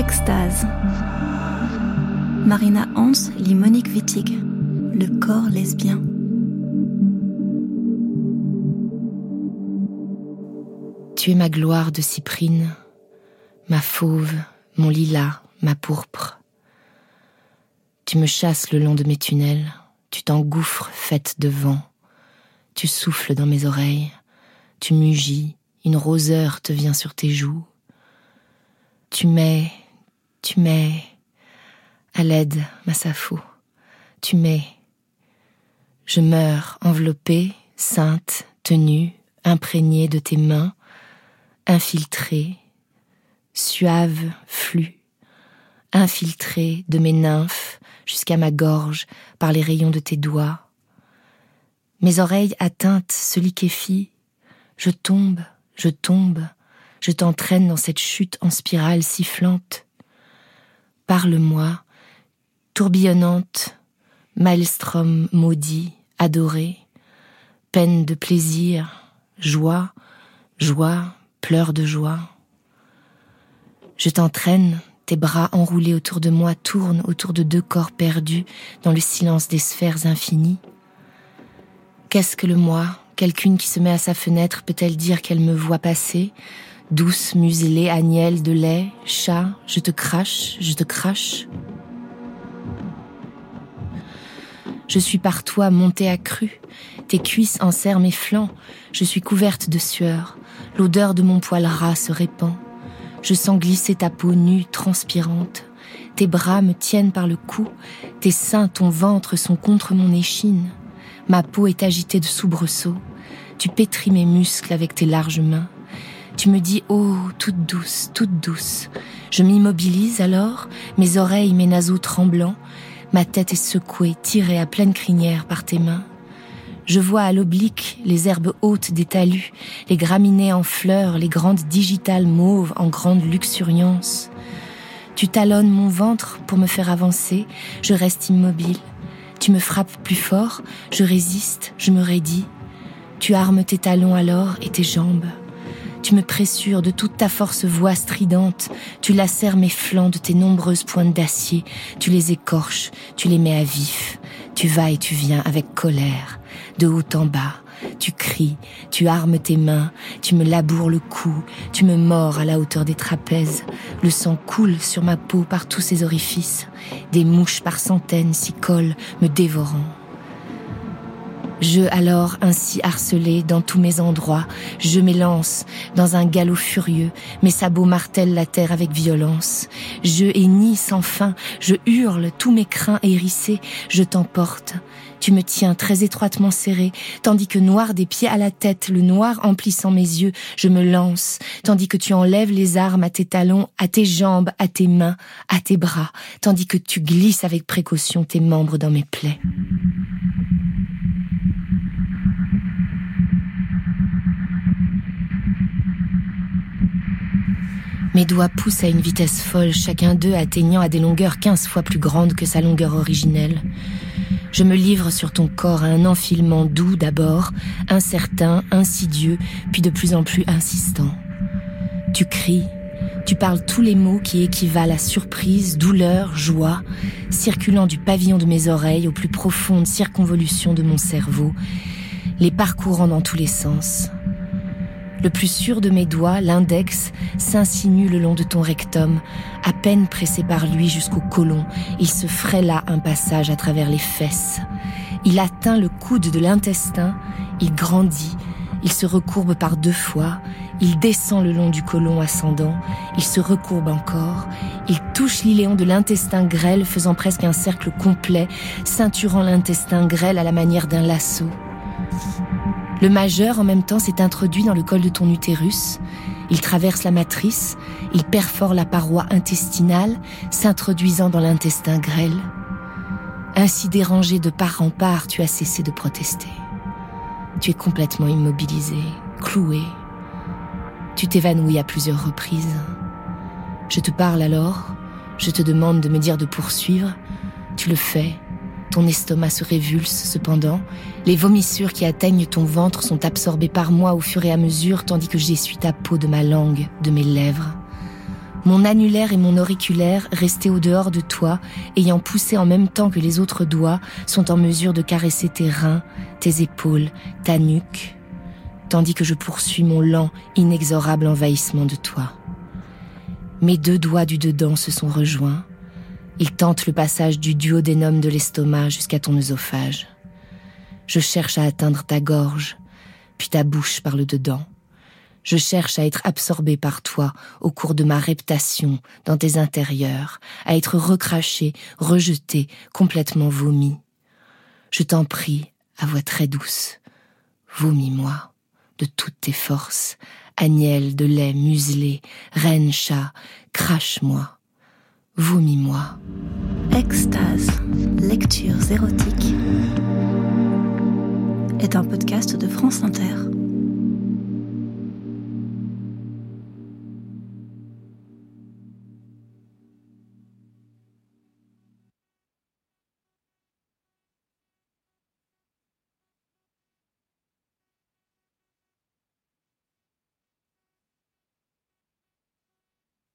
Extase. Marina Hans lit Monique Wittig, Le corps lesbien. Tu es ma gloire de cyprine, ma fauve, mon lilas, ma pourpre. Tu me chasses le long de mes tunnels, tu t'engouffres faite de vent, tu souffles dans mes oreilles, tu mugis, une roseur te vient sur tes joues. Tu mets, tu mets, à l'aide, ma safou, tu mets. Je meurs enveloppée, sainte, tenue, imprégnée de tes mains, infiltrée, suave flux, infiltrée de mes nymphes jusqu'à ma gorge par les rayons de tes doigts. Mes oreilles atteintes se liquéfient, je tombe, je tombe, je t'entraîne dans cette chute en spirale sifflante. Parle-moi, tourbillonnante, maelstrom maudit, adoré, peine de plaisir, joie, joie, pleurs de joie. Je t'entraîne, tes bras enroulés autour de moi tournent autour de deux corps perdus dans le silence des sphères infinies. Qu'est-ce que le moi? Quelqu'une qui se met à sa fenêtre peut-elle dire qu'elle me voit passer? Douce muselée, agnelle de lait, chat, je te crache, je te crache. Je suis par toi montée à cru, tes cuisses enserrent mes flancs, je suis couverte de sueur, l'odeur de mon poil ras se répand. Je sens glisser ta peau nue, transpirante. Tes bras me tiennent par le cou, tes seins, ton ventre sont contre mon échine. Ma peau est agitée de soubresauts. Tu pétris mes muscles avec tes larges mains. Tu me dis, oh, toute douce, toute douce. Je m'immobilise alors, mes oreilles, mes naseaux tremblants. Ma tête est secouée, tirée à pleine crinière par tes mains. Je vois à l'oblique les herbes hautes des talus, les graminées en fleurs, les grandes digitales mauves en grande luxuriance. Tu talonnes mon ventre pour me faire avancer, je reste immobile. Tu me frappes plus fort, je résiste, je me raidis. Tu armes tes talons alors et tes jambes. Tu me pressures de toute ta force voix stridente, tu lacères mes flancs de tes nombreuses pointes d'acier, tu les écorches, tu les mets à vif, tu vas et tu viens avec colère, de haut en bas, tu cries, tu armes tes mains, tu me laboures le cou, tu me mords à la hauteur des trapèzes, le sang coule sur ma peau par tous ces orifices, des mouches par centaines s'y collent, me dévorant. Je, alors ainsi harcelé dans tous mes endroits, je m'élance dans un galop furieux, mes sabots martèlent la terre avec violence. Je hennis sans fin, je hurle, tous mes crins hérissés, je t'emporte. Tu me tiens très étroitement serré, tandis que noir des pieds à la tête, le noir emplissant mes yeux, je me lance, tandis que tu enlèves les armes à tes talons, à tes jambes, à tes mains, à tes bras, tandis que tu glisses avec précaution tes membres dans mes plaies. Mes doigts poussent à une vitesse folle, chacun d'eux atteignant à des longueurs quinze fois plus grandes que sa longueur originelle. Je me livre sur ton corps à un enfilement doux d'abord, incertain, insidieux, puis de plus en plus insistant. Tu cries, tu parles tous les mots qui équivalent à surprise, douleur, joie, circulant du pavillon de mes oreilles aux plus profondes circonvolutions de mon cerveau, les parcourant dans tous les sens. Le plus sûr de mes doigts, l'index, s'insinue le long de ton rectum, à peine pressé par lui jusqu'au côlon. Il se frêla un passage à travers les fesses. Il atteint le coude de l'intestin, il grandit, il se recourbe par deux fois, il descend le long du côlon ascendant, il se recourbe encore, il touche l'iléon de l'intestin grêle faisant presque un cercle complet, ceinturant l'intestin grêle à la manière d'un lasso. Le majeur, en même temps, s'est introduit dans le col de ton utérus. Il traverse la matrice, il perfore la paroi intestinale, s'introduisant dans l'intestin grêle. Ainsi dérangé de part en part, tu as cessé de protester. Tu es complètement immobilisé, cloué. Tu t'évanouis à plusieurs reprises. Je te parle alors, je te demande de me dire de poursuivre. Tu le fais, ton estomac se révulse cependant. Les vomissures qui atteignent ton ventre sont absorbées par moi au fur et à mesure tandis que j'essuie ta peau de ma langue, de mes lèvres. Mon annulaire et mon auriculaire, restés au dehors de toi, ayant poussé en même temps que les autres doigts, sont en mesure de caresser tes reins, tes épaules, ta nuque, tandis que je poursuis mon lent, inexorable envahissement de toi. Mes deux doigts du dedans se sont rejoints. Ils tentent le passage du duodénum de l'estomac jusqu'à ton œsophage. Je cherche à atteindre ta gorge, puis ta bouche par le dedans. Je cherche à être absorbé par toi au cours de ma reptation dans tes intérieurs, à être recraché, rejeté, complètement vomi. Je t'en prie, à voix très douce, vomis-moi de toutes tes forces, agnelle de lait muselé, reine chat, crache-moi, vomis-moi. Extase, lectures érotiques est un podcast de France Inter.